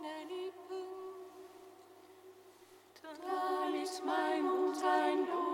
meine Lippen, dann ist mein Mund ein Lob.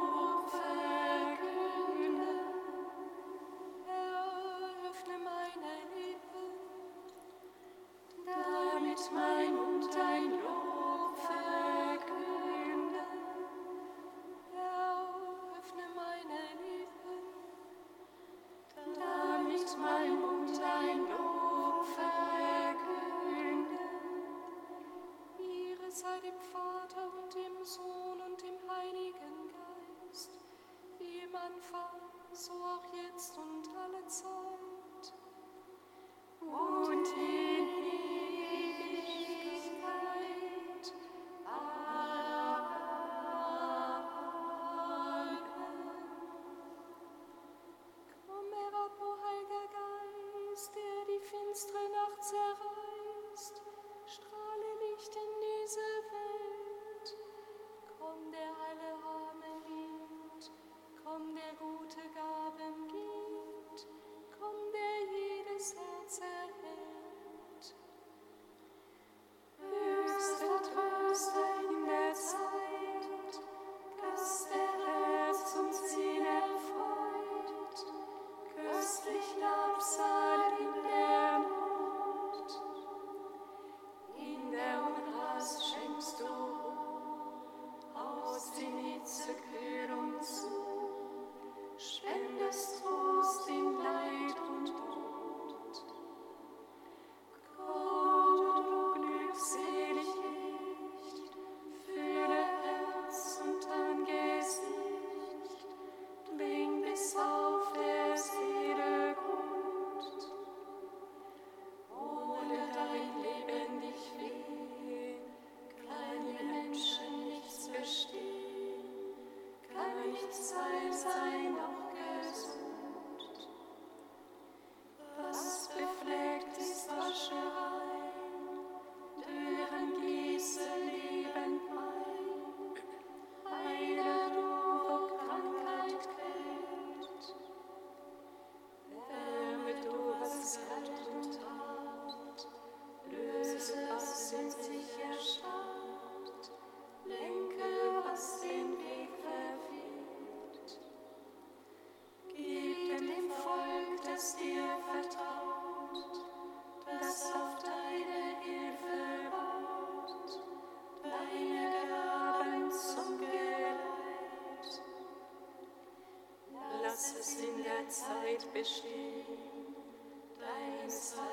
lass es in der Zeit bestehen, dein Zeit.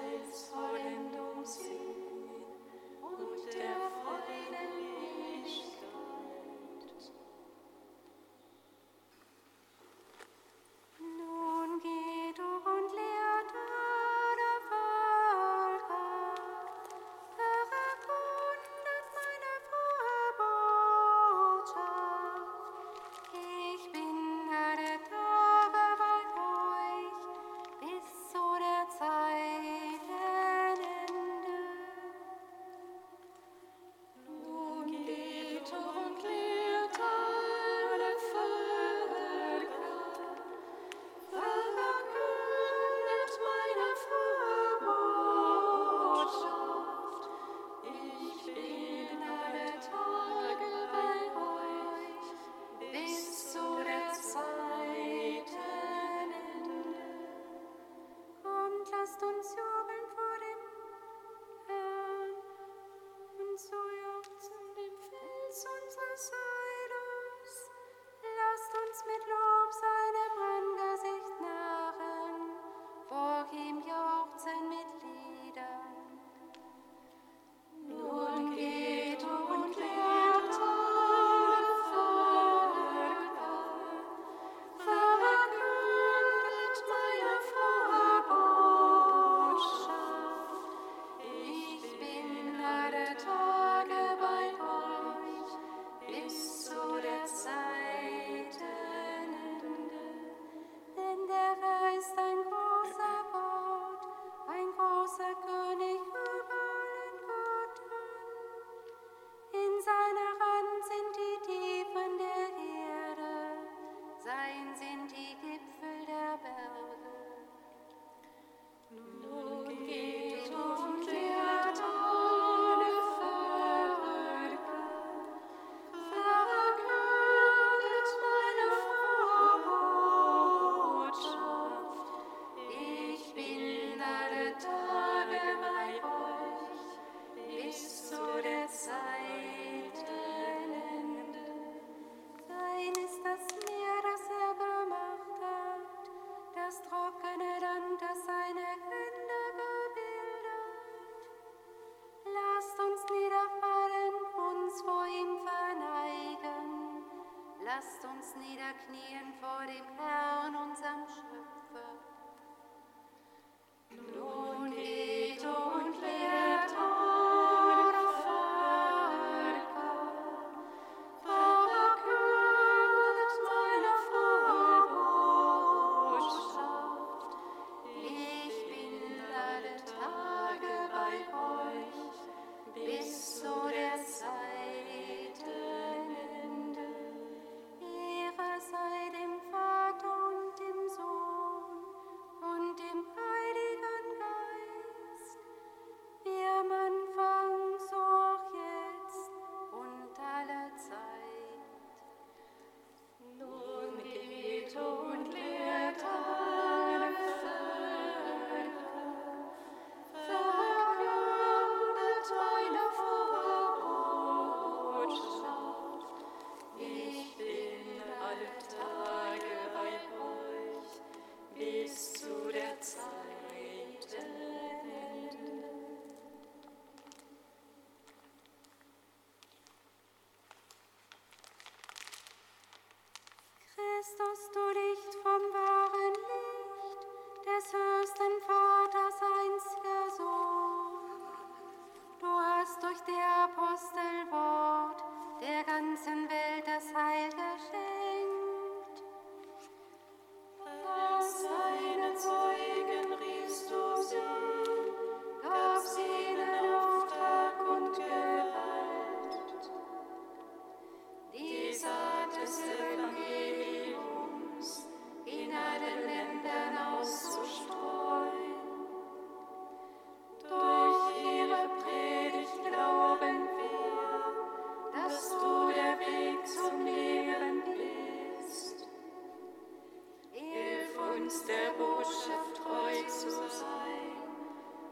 uns der Botschaft treu zu sein,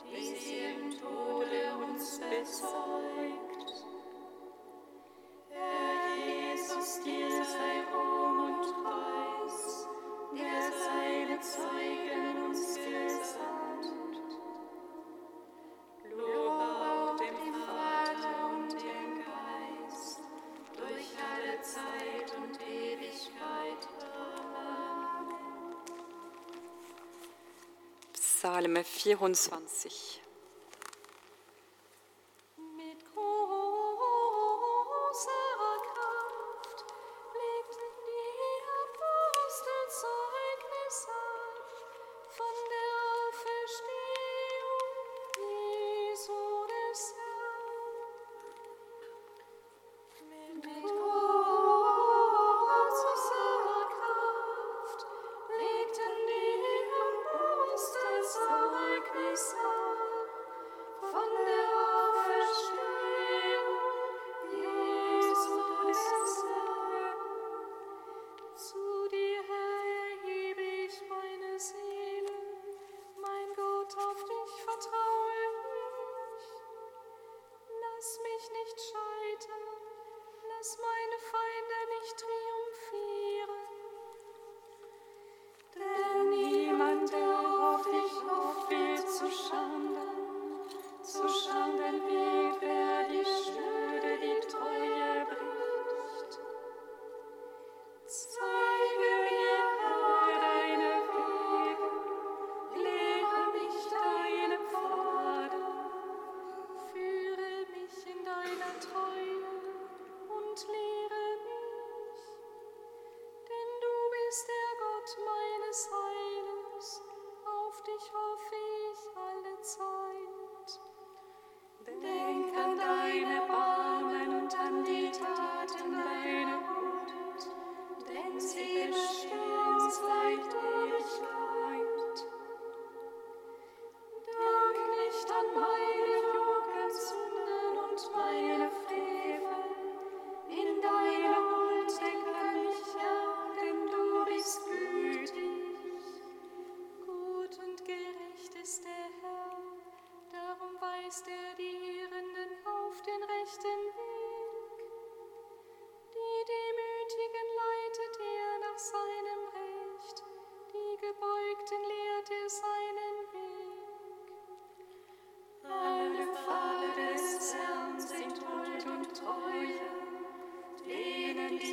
die sie im Tode uns bezeugt. Psalme 24.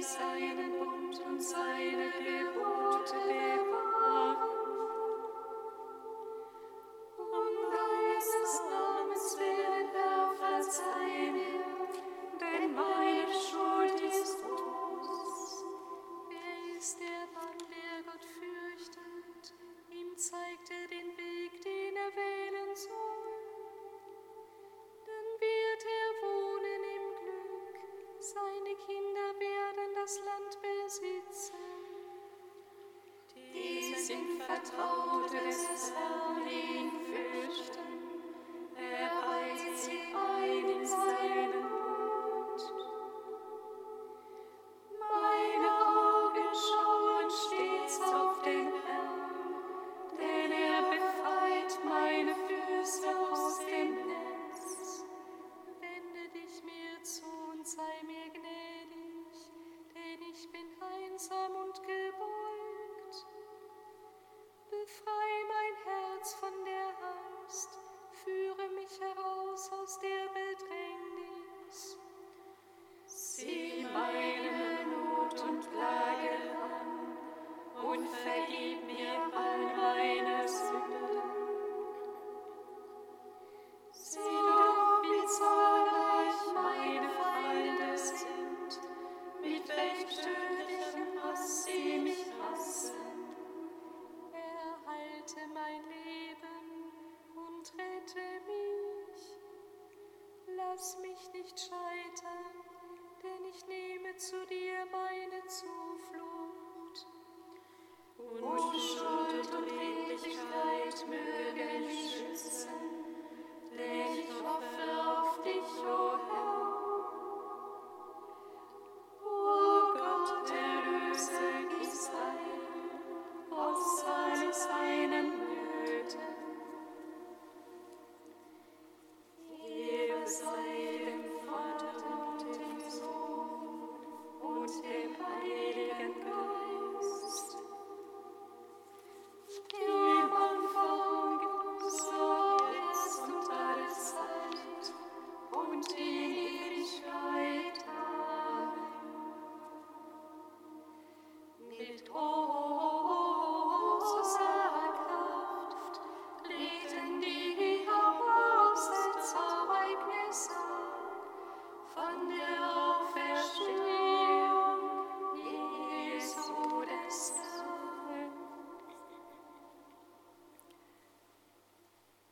seinen Bund und seine Gebote sind Vertraute des Herrn, den fürchten.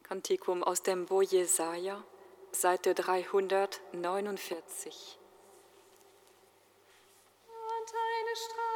Kantikum aus dem Bo Jesaja, Seite 349. Und eine Straße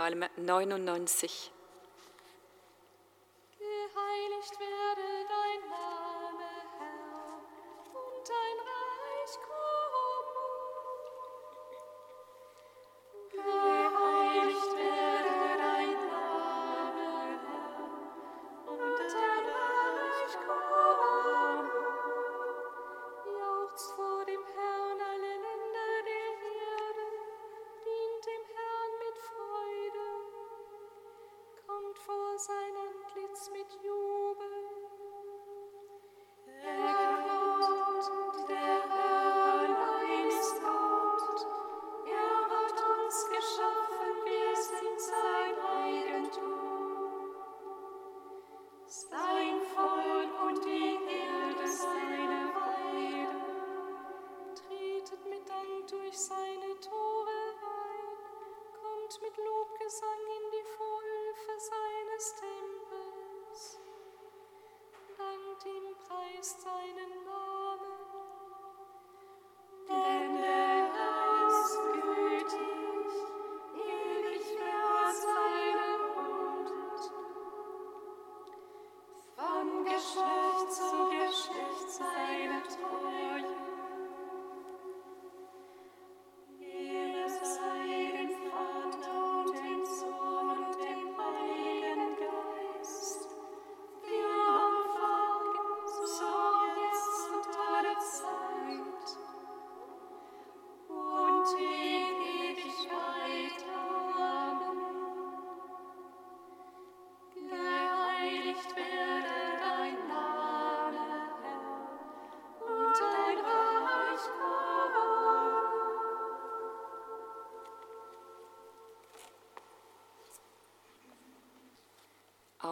Psalm 99.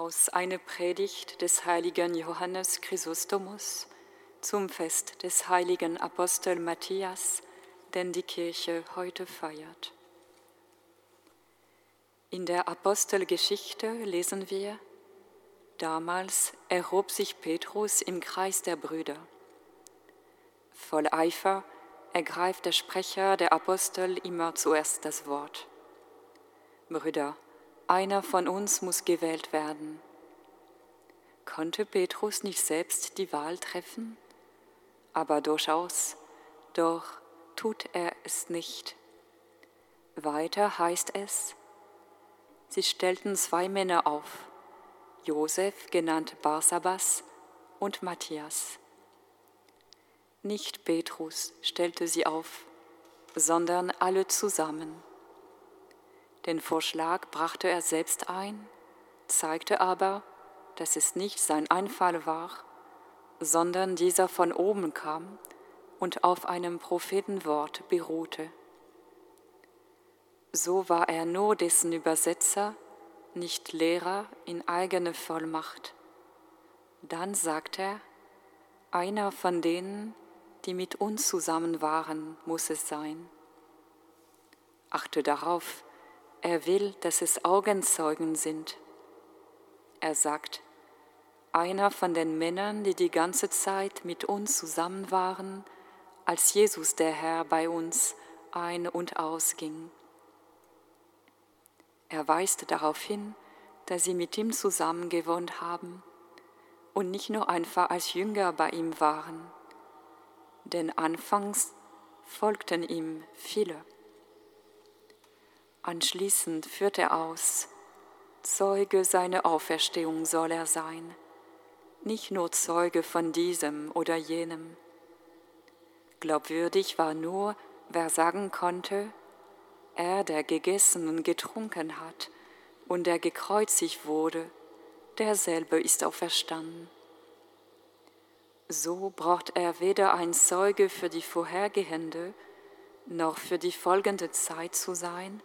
aus einer Predigt des heiligen Johannes Chrysostomus zum Fest des heiligen Apostel Matthias, den die Kirche heute feiert. In der Apostelgeschichte lesen wir, damals erhob sich Petrus im Kreis der Brüder. Voll Eifer ergreift der Sprecher der Apostel immer zuerst das Wort. Brüder, einer von uns muss gewählt werden. Konnte Petrus nicht selbst die Wahl treffen? Aber durchaus, doch tut er es nicht. Weiter heißt es, sie stellten zwei Männer auf, Josef, genannt Barsabas, und Matthias. Nicht Petrus stellte sie auf, sondern alle zusammen. Den Vorschlag brachte er selbst ein, zeigte aber, dass es nicht sein Einfall war, sondern dieser von oben kam und auf einem Prophetenwort beruhte. So war er nur dessen Übersetzer, nicht Lehrer in eigene Vollmacht. Dann sagt er, einer von denen, die mit uns zusammen waren, muss es sein. Achte darauf, er will, dass es Augenzeugen sind. Er sagt, einer von den Männern, die die ganze Zeit mit uns zusammen waren, als Jesus der Herr bei uns ein- und ausging. Er weist darauf hin, dass sie mit ihm zusammen gewohnt haben und nicht nur einfach als Jünger bei ihm waren, denn anfangs folgten ihm viele. Anschließend führt er aus, Zeuge seiner Auferstehung soll er sein, nicht nur Zeuge von diesem oder jenem. Glaubwürdig war nur, wer sagen konnte, er, der gegessen und getrunken hat und der gekreuzigt wurde, derselbe ist auferstanden. So braucht er weder ein Zeuge für die vorhergehende noch für die folgende Zeit zu sein,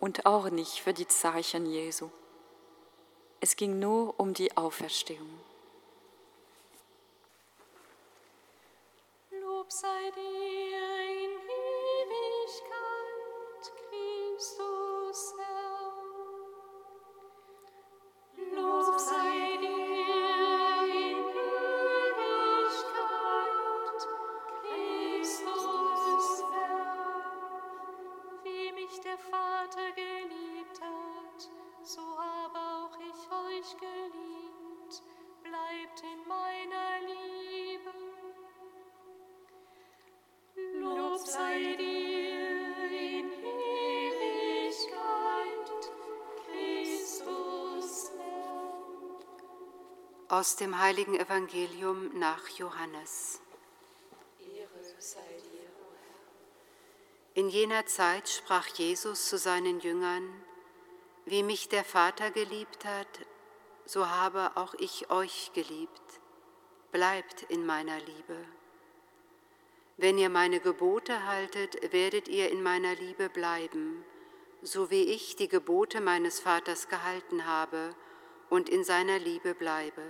und auch nicht für die Zeichen Jesu. Es ging nur um die Auferstehung. Lob sei dir Aus dem heiligen Evangelium nach Johannes. In jener Zeit sprach Jesus zu seinen Jüngern, wie mich der Vater geliebt hat, so habe auch ich euch geliebt. Bleibt in meiner Liebe. Wenn ihr meine Gebote haltet, werdet ihr in meiner Liebe bleiben, so wie ich die Gebote meines Vaters gehalten habe und in seiner Liebe bleibe.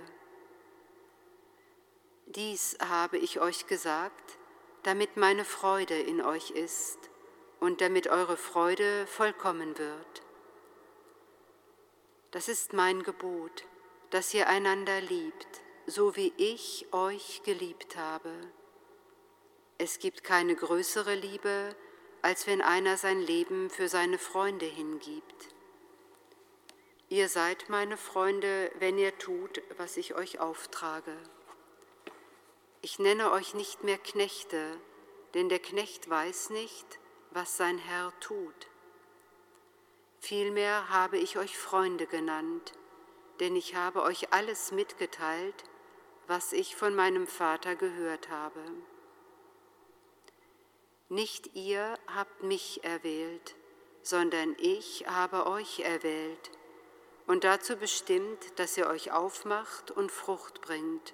Dies habe ich euch gesagt, damit meine Freude in euch ist und damit eure Freude vollkommen wird. Das ist mein Gebot, dass ihr einander liebt, so wie ich euch geliebt habe. Es gibt keine größere Liebe, als wenn einer sein Leben für seine Freunde hingibt. Ihr seid meine Freunde, wenn ihr tut, was ich euch auftrage. Ich nenne euch nicht mehr Knechte, denn der Knecht weiß nicht, was sein Herr tut. Vielmehr habe ich euch Freunde genannt, denn ich habe euch alles mitgeteilt, was ich von meinem Vater gehört habe. Nicht ihr habt mich erwählt, sondern ich habe euch erwählt und dazu bestimmt, dass ihr euch aufmacht und Frucht bringt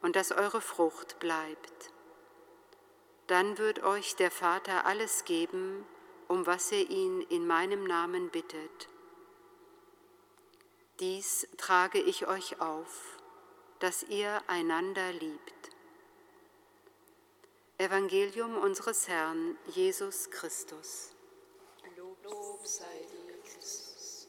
und dass eure Frucht bleibt. Dann wird euch der Vater alles geben, um was ihr ihn in meinem Namen bittet. Dies trage ich euch auf, dass ihr einander liebt. Evangelium unseres Herrn Jesus Christus. Lob sei dir, Christus.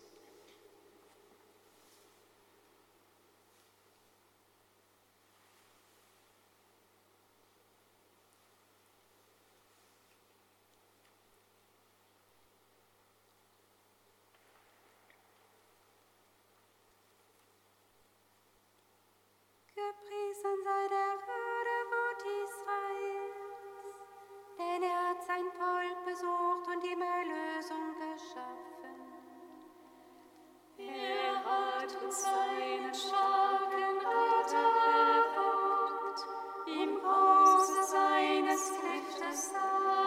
Gepriesen sei der Herr, Gott Israels, denn er hat sein Volk besucht und ihm Erlösung geschaffen. Er hat uns seinen starken Ritter erweckt, im Hause seines Knechtes David.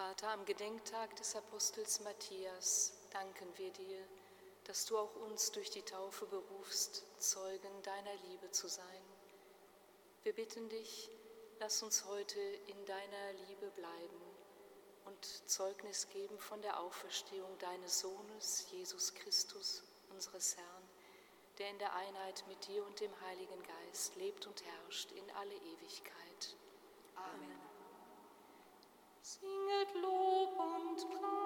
Vater, am Gedenktag des Apostels Matthias danken wir dir, dass du auch uns durch die Taufe berufst, Zeugen deiner Liebe zu sein. Wir bitten dich, lass uns heute in deiner Liebe bleiben und Zeugnis geben von der Auferstehung deines Sohnes, Jesus Christus, unseres Herrn, der in der Einheit mit dir und dem Heiligen Geist lebt und herrscht in alle Ewigkeit. Lob und Gnade.